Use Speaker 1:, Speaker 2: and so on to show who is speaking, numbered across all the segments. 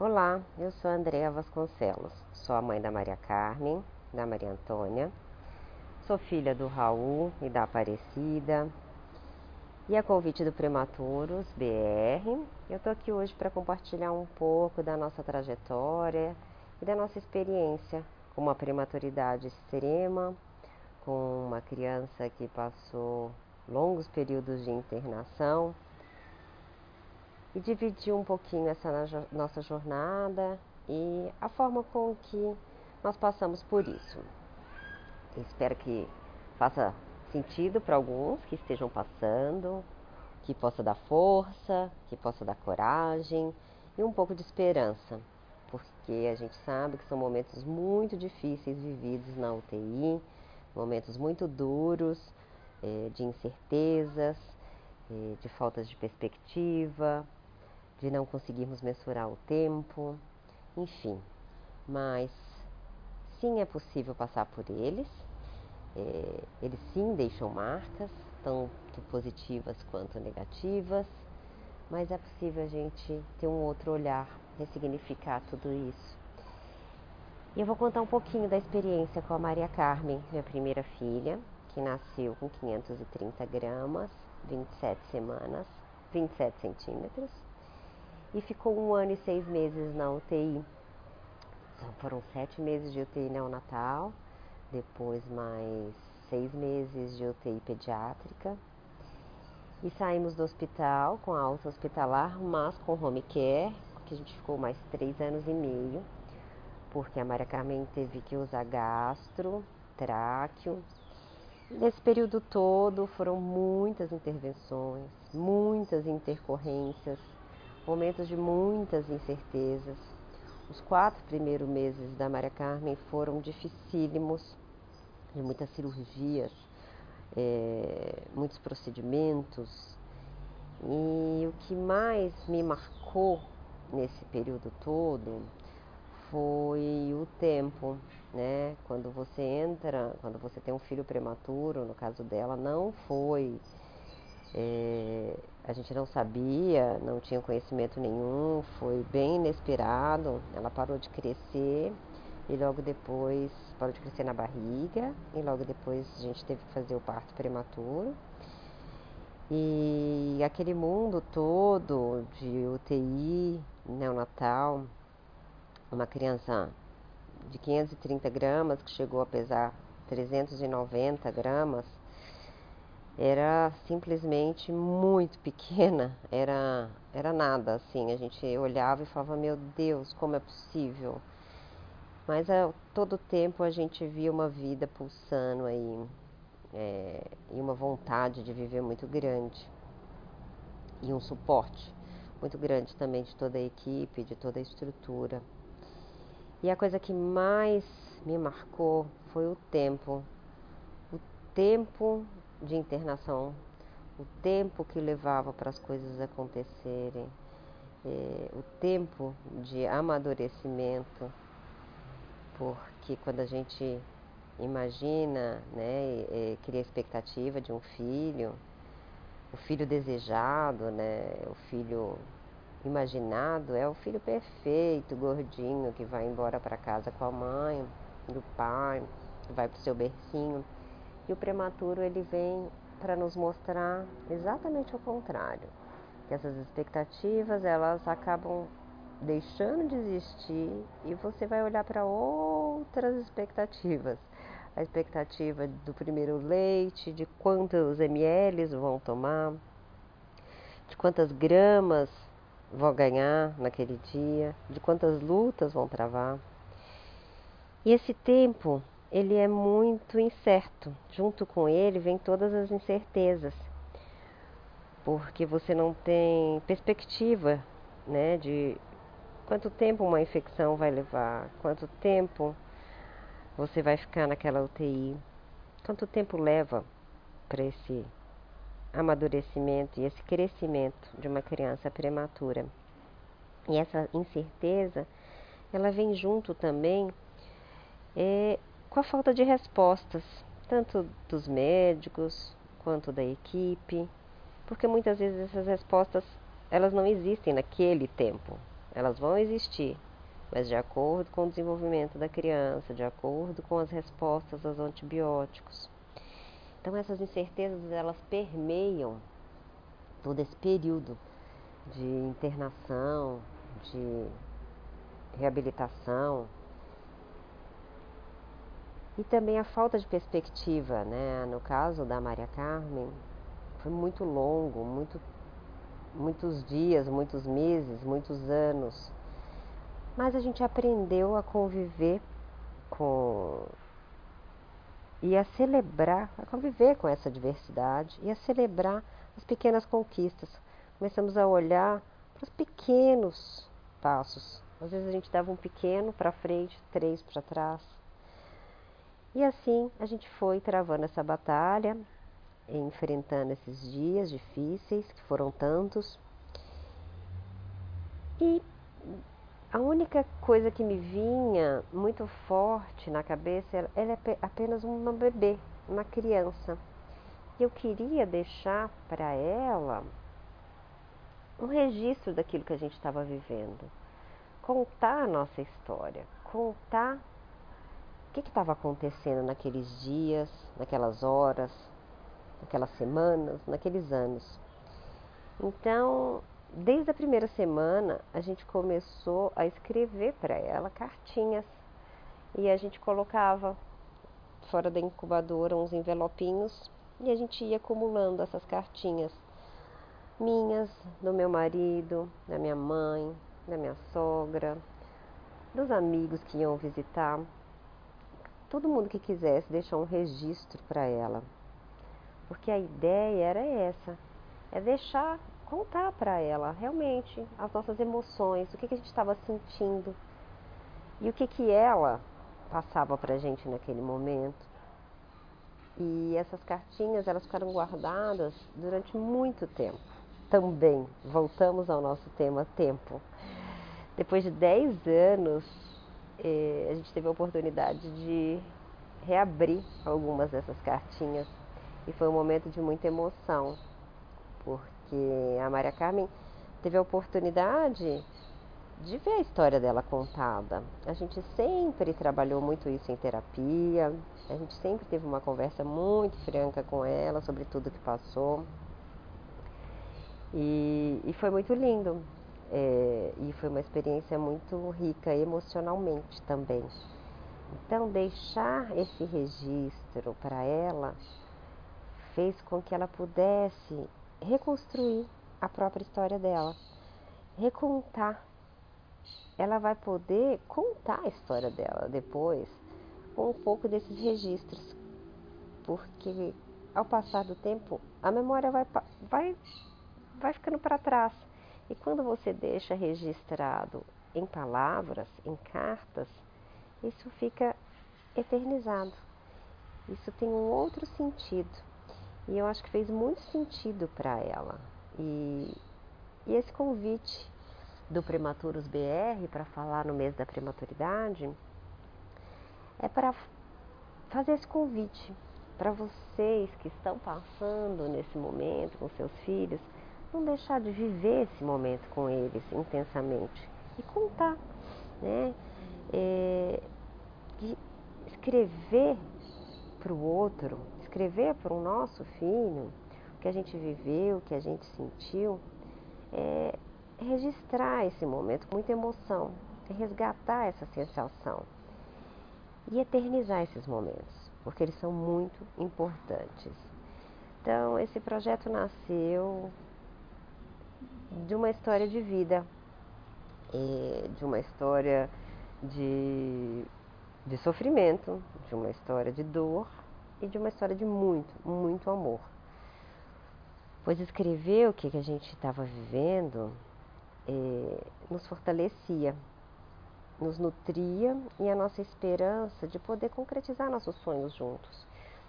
Speaker 1: Olá, eu sou Andréa Vasconcelos, sou a mãe da Maria Carmen, da Maria Antônia, sou filha do Raul e da Aparecida. E a convite do Prematuros BR, eu tô aqui hoje para compartilhar um pouco da nossa trajetória e da nossa experiência com uma prematuridade extrema, com uma criança que passou longos períodos de internação e dividir um pouquinho essa nossa jornada e a forma com que nós passamos por isso. Espero que faça sentido para alguns que estejam passando, que possa dar força, que possa dar coragem e um pouco de esperança, porque a gente sabe que são momentos muito difíceis vividos na UTI, momentos muito duros, eh, de incertezas, eh, de faltas de perspectiva, de não conseguirmos mensurar o tempo, enfim. Mas sim é possível passar por eles. É, eles sim deixam marcas, tanto positivas quanto negativas, mas é possível a gente ter um outro olhar, ressignificar tudo isso. E eu vou contar um pouquinho da experiência com a Maria Carmen, minha primeira filha, que nasceu com 530 gramas, 27 semanas, 27 centímetros e ficou um ano e seis meses na UTI. Então, foram sete meses de UTI neonatal, depois mais seis meses de UTI pediátrica. E saímos do hospital com alta hospitalar, mas com home care, que a gente ficou mais três anos e meio, porque a Maria Carmen teve que usar gastro, tráqueo. Nesse período todo foram muitas intervenções, muitas intercorrências, momentos de muitas incertezas. Os quatro primeiros meses da Maria Carmen foram dificílimos, de muitas cirurgias, é, muitos procedimentos. E o que mais me marcou nesse período todo foi o tempo, né? Quando você entra, quando você tem um filho prematuro, no caso dela, não foi é, a gente não sabia, não tinha conhecimento nenhum, foi bem inesperado. Ela parou de crescer e logo depois parou de crescer na barriga e logo depois a gente teve que fazer o parto prematuro. E aquele mundo todo de UTI neonatal, uma criança de 530 gramas que chegou a pesar 390 gramas, era simplesmente muito pequena, era, era nada, assim, a gente olhava e falava, meu Deus, como é possível? Mas a todo tempo a gente via uma vida pulsando aí, é, e uma vontade de viver muito grande, e um suporte muito grande também de toda a equipe, de toda a estrutura. E a coisa que mais me marcou foi o tempo, o tempo de internação, o tempo que levava para as coisas acontecerem, é, o tempo de amadurecimento, porque quando a gente imagina, né, cria a expectativa de um filho, o filho desejado, né, o filho imaginado é o filho perfeito, gordinho, que vai embora para casa com a mãe, do pai, vai para o seu bercinho. E o prematuro ele vem para nos mostrar exatamente o contrário, que essas expectativas elas acabam deixando de existir e você vai olhar para outras expectativas. A expectativa do primeiro leite, de quantos ml vão tomar, de quantas gramas vão ganhar naquele dia, de quantas lutas vão travar. E esse tempo ele é muito incerto. Junto com ele vem todas as incertezas, porque você não tem perspectiva, né, de quanto tempo uma infecção vai levar, quanto tempo você vai ficar naquela UTI, quanto tempo leva para esse amadurecimento e esse crescimento de uma criança prematura. E essa incerteza, ela vem junto também é, com a falta de respostas, tanto dos médicos quanto da equipe, porque muitas vezes essas respostas elas não existem naquele tempo. elas vão existir, mas de acordo com o desenvolvimento da criança, de acordo com as respostas aos antibióticos. Então essas incertezas elas permeiam todo esse período de internação, de reabilitação e também a falta de perspectiva, né? No caso da Maria Carmen, foi muito longo, muito, muitos dias, muitos meses, muitos anos. Mas a gente aprendeu a conviver com e a celebrar, a conviver com essa diversidade e a celebrar as pequenas conquistas. Começamos a olhar para os pequenos passos. Às vezes a gente dava um pequeno para frente, três para trás. E assim a gente foi travando essa batalha, enfrentando esses dias difíceis, que foram tantos. E a única coisa que me vinha muito forte na cabeça, ela é apenas uma bebê, uma criança. E eu queria deixar para ela um registro daquilo que a gente estava vivendo. Contar a nossa história, contar que estava acontecendo naqueles dias, naquelas horas, naquelas semanas, naqueles anos. Então, desde a primeira semana, a gente começou a escrever para ela cartinhas e a gente colocava fora da incubadora uns envelopinhos e a gente ia acumulando essas cartinhas minhas, do meu marido, da minha mãe, da minha sogra, dos amigos que iam visitar. Todo mundo que quisesse deixar um registro para ela. Porque a ideia era essa, é deixar contar para ela realmente as nossas emoções, o que, que a gente estava sentindo e o que, que ela passava para a gente naquele momento. E essas cartinhas elas ficaram guardadas durante muito tempo. Também voltamos ao nosso tema tempo. Depois de 10 anos, eh, a gente teve a oportunidade de reabrir algumas dessas cartinhas e foi um momento de muita emoção, porque porque a Maria Carmen teve a oportunidade de ver a história dela contada. A gente sempre trabalhou muito isso em terapia, a gente sempre teve uma conversa muito franca com ela sobre tudo que passou. E, e foi muito lindo. É, e foi uma experiência muito rica emocionalmente também. Então, deixar esse registro para ela fez com que ela pudesse reconstruir a própria história dela, recontar. Ela vai poder contar a história dela depois com um pouco desses registros, porque ao passar do tempo a memória vai, vai, vai ficando para trás. E quando você deixa registrado em palavras, em cartas, isso fica eternizado. Isso tem um outro sentido. E eu acho que fez muito sentido para ela. E, e esse convite do Prematuros BR para falar no mês da prematuridade é para fazer esse convite para vocês que estão passando nesse momento com seus filhos, não deixar de viver esse momento com eles intensamente e contar, né? É, escrever para o outro escrever para o nosso filho o que a gente viveu, o que a gente sentiu, é registrar esse momento com muita emoção, é resgatar essa sensação e eternizar esses momentos, porque eles são muito importantes. Então, esse projeto nasceu de uma história de vida, de uma história de, de sofrimento, de uma história de dor, e de uma história de muito, muito amor. Pois escrever o que, a gente estava vivendo é, nos fortalecia, nos nutria e a nossa esperança de poder concretizar nossos sonhos juntos,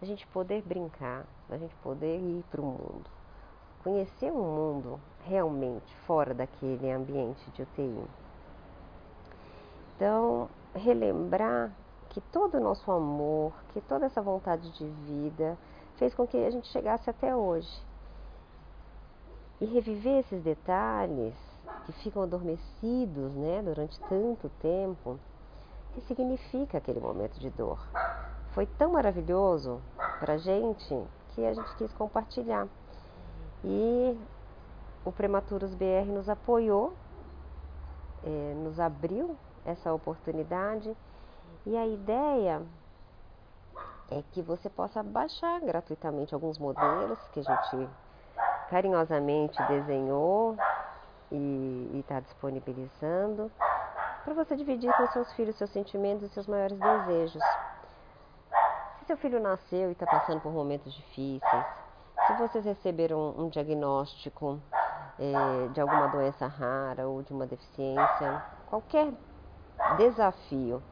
Speaker 1: a gente poder brincar, a gente poder ir para o mundo, conhecer um mundo realmente fora daquele ambiente de UTI. Então, relembrar que todo o nosso amor, que toda essa vontade de vida fez com que a gente chegasse até hoje. E reviver esses detalhes que ficam adormecidos né, durante tanto tempo, que significa aquele momento de dor. Foi tão maravilhoso para a gente que a gente quis compartilhar. E o Prematuros BR nos apoiou, eh, nos abriu essa oportunidade e a ideia é que você possa baixar gratuitamente alguns modelos que a gente carinhosamente desenhou e está disponibilizando para você dividir com seus filhos seus sentimentos e seus maiores desejos. Se seu filho nasceu e está passando por momentos difíceis, se vocês receberam um diagnóstico é, de alguma doença rara ou de uma deficiência, qualquer desafio,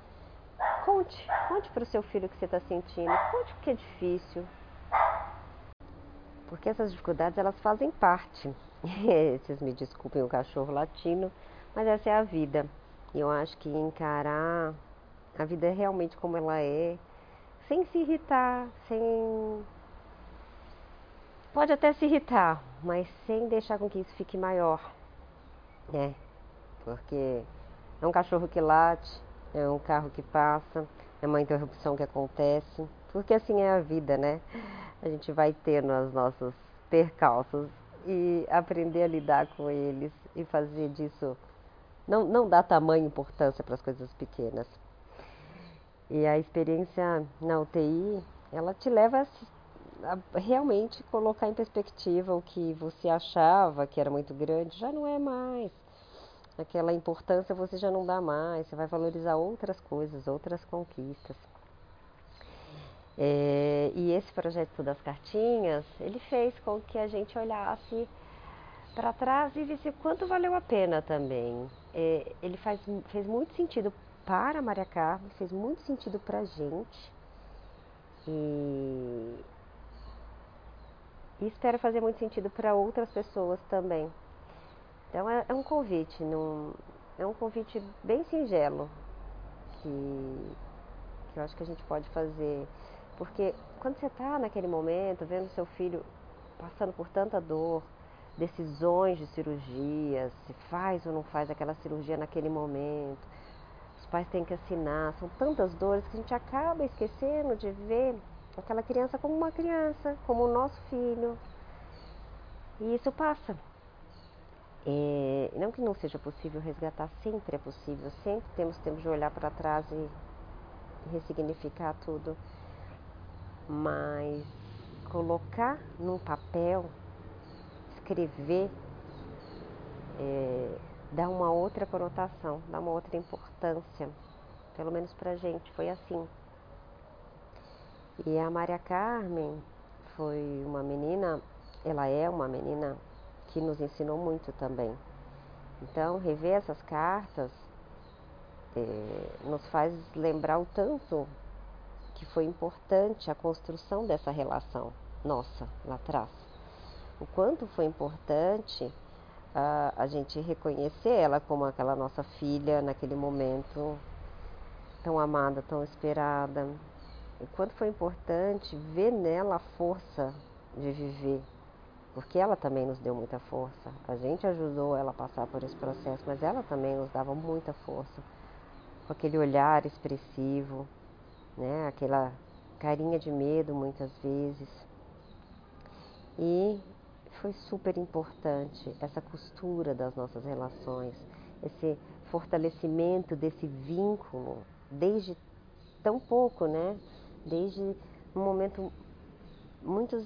Speaker 1: conte, conte para o seu filho o que você está sentindo, conte o que é difícil, porque essas dificuldades elas fazem parte. Vocês me desculpem o cachorro latino, mas essa é a vida. E eu acho que encarar a vida realmente como ela é, sem se irritar, sem pode até se irritar, mas sem deixar com que isso fique maior, né? Porque é um cachorro que late, é um carro que passa, é uma interrupção que acontece, porque assim é a vida, né? A gente vai tendo as nossas percalços e aprender a lidar com eles e fazer disso não, não dar tamanha importância para as coisas pequenas. E a experiência na UTI, ela te leva a realmente colocar em perspectiva o que você achava que era muito grande, já não é mais aquela importância você já não dá mais, você vai valorizar outras coisas, outras conquistas. É, e esse projeto das cartinhas, ele fez com que a gente olhasse para trás e visse quanto valeu a pena também. É, ele faz, fez muito sentido para a Maria Carmen, fez muito sentido para a gente. E, e espero fazer muito sentido para outras pessoas também. Então é, é um convite, num, é um convite bem singelo que, que eu acho que a gente pode fazer. Porque quando você está naquele momento, vendo seu filho passando por tanta dor, decisões de cirurgia, se faz ou não faz aquela cirurgia naquele momento, os pais têm que assinar, são tantas dores que a gente acaba esquecendo de ver aquela criança como uma criança, como o nosso filho. E isso passa. É, não que não seja possível resgatar, sempre é possível, sempre temos tempo de olhar para trás e ressignificar tudo, mas colocar num papel, escrever, é, dá uma outra conotação, dá uma outra importância, pelo menos para gente foi assim. E a Maria Carmen foi uma menina, ela é uma menina que nos ensinou muito também. Então, rever essas cartas é, nos faz lembrar o tanto que foi importante a construção dessa relação nossa lá atrás. O quanto foi importante a, a gente reconhecer ela como aquela nossa filha naquele momento tão amada, tão esperada. O quanto foi importante ver nela a força de viver porque ela também nos deu muita força. A gente ajudou ela a passar por esse processo, mas ela também nos dava muita força, com aquele olhar expressivo, né? aquela carinha de medo muitas vezes. E foi super importante essa costura das nossas relações, esse fortalecimento desse vínculo desde tão pouco, né? Desde um momento muito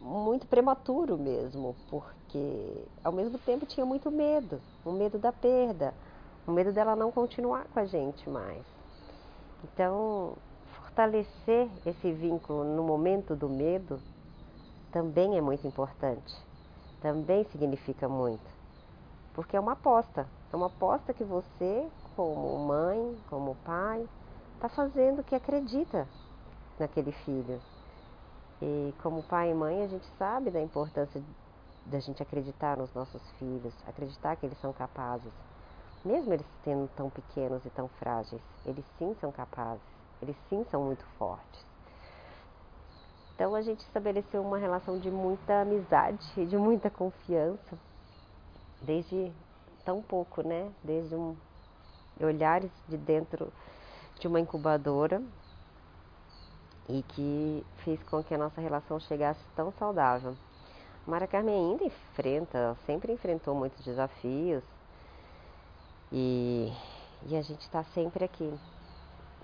Speaker 1: muito prematuro mesmo, porque ao mesmo tempo tinha muito medo, o medo da perda, o medo dela não continuar com a gente mais. Então, fortalecer esse vínculo no momento do medo também é muito importante, também significa muito, porque é uma aposta, é uma aposta que você, como mãe, como pai, está fazendo que acredita naquele filho. E como pai e mãe, a gente sabe da importância da gente acreditar nos nossos filhos, acreditar que eles são capazes. Mesmo eles sendo tão pequenos e tão frágeis, eles sim são capazes, eles sim são muito fortes. Então a gente estabeleceu uma relação de muita amizade e de muita confiança, desde tão pouco, né? Desde um olhares de dentro de uma incubadora e que fez com que a nossa relação chegasse tão saudável. Mara Carmen ainda enfrenta, sempre enfrentou muitos desafios e, e a gente está sempre aqui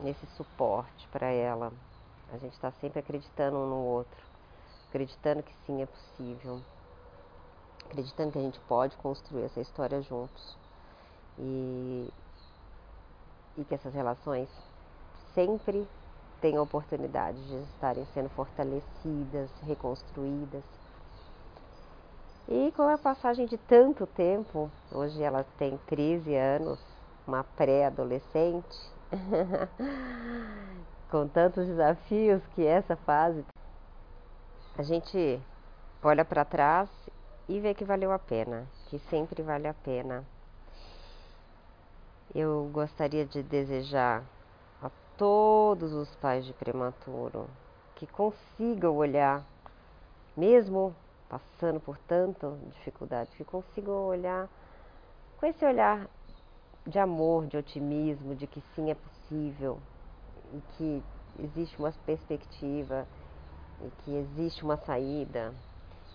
Speaker 1: nesse suporte para ela. A gente está sempre acreditando um no outro, acreditando que sim é possível, acreditando que a gente pode construir essa história juntos e, e que essas relações sempre têm a oportunidade de estarem sendo fortalecidas, reconstruídas. E com a passagem de tanto tempo, hoje ela tem 13 anos, uma pré-adolescente, com tantos desafios que essa fase, a gente olha para trás e vê que valeu a pena, que sempre vale a pena. Eu gostaria de desejar a todos os pais de prematuro que consigam olhar, mesmo passando por tanta dificuldade, que consigam olhar com esse olhar de amor, de otimismo, de que sim é possível e que existe uma perspectiva e que existe uma saída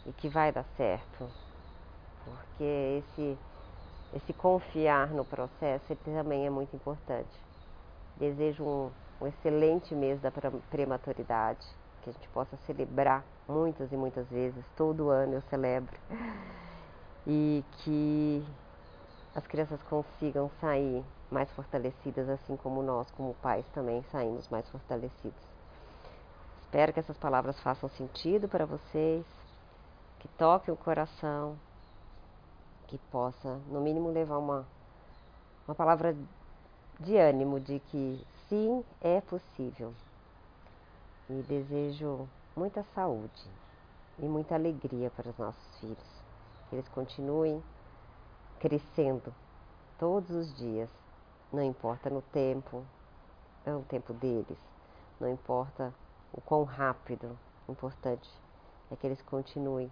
Speaker 1: e que vai dar certo. Porque esse, esse confiar no processo também é muito importante. Desejo um, um excelente mês da prematuridade, que a gente possa celebrar muitas e muitas vezes, todo ano eu celebro, e que as crianças consigam sair mais fortalecidas, assim como nós, como pais, também saímos mais fortalecidos. Espero que essas palavras façam sentido para vocês, que toquem o coração, que possa, no mínimo, levar uma, uma palavra de ânimo de que sim, é possível. E desejo muita saúde e muita alegria para os nossos filhos. Que eles continuem crescendo todos os dias, não importa no tempo, é o tempo deles, não importa o quão rápido, o importante é que eles continuem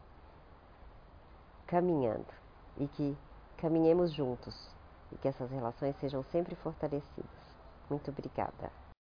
Speaker 1: caminhando e que caminhemos juntos e que essas relações sejam sempre fortalecidas. Muito obrigada.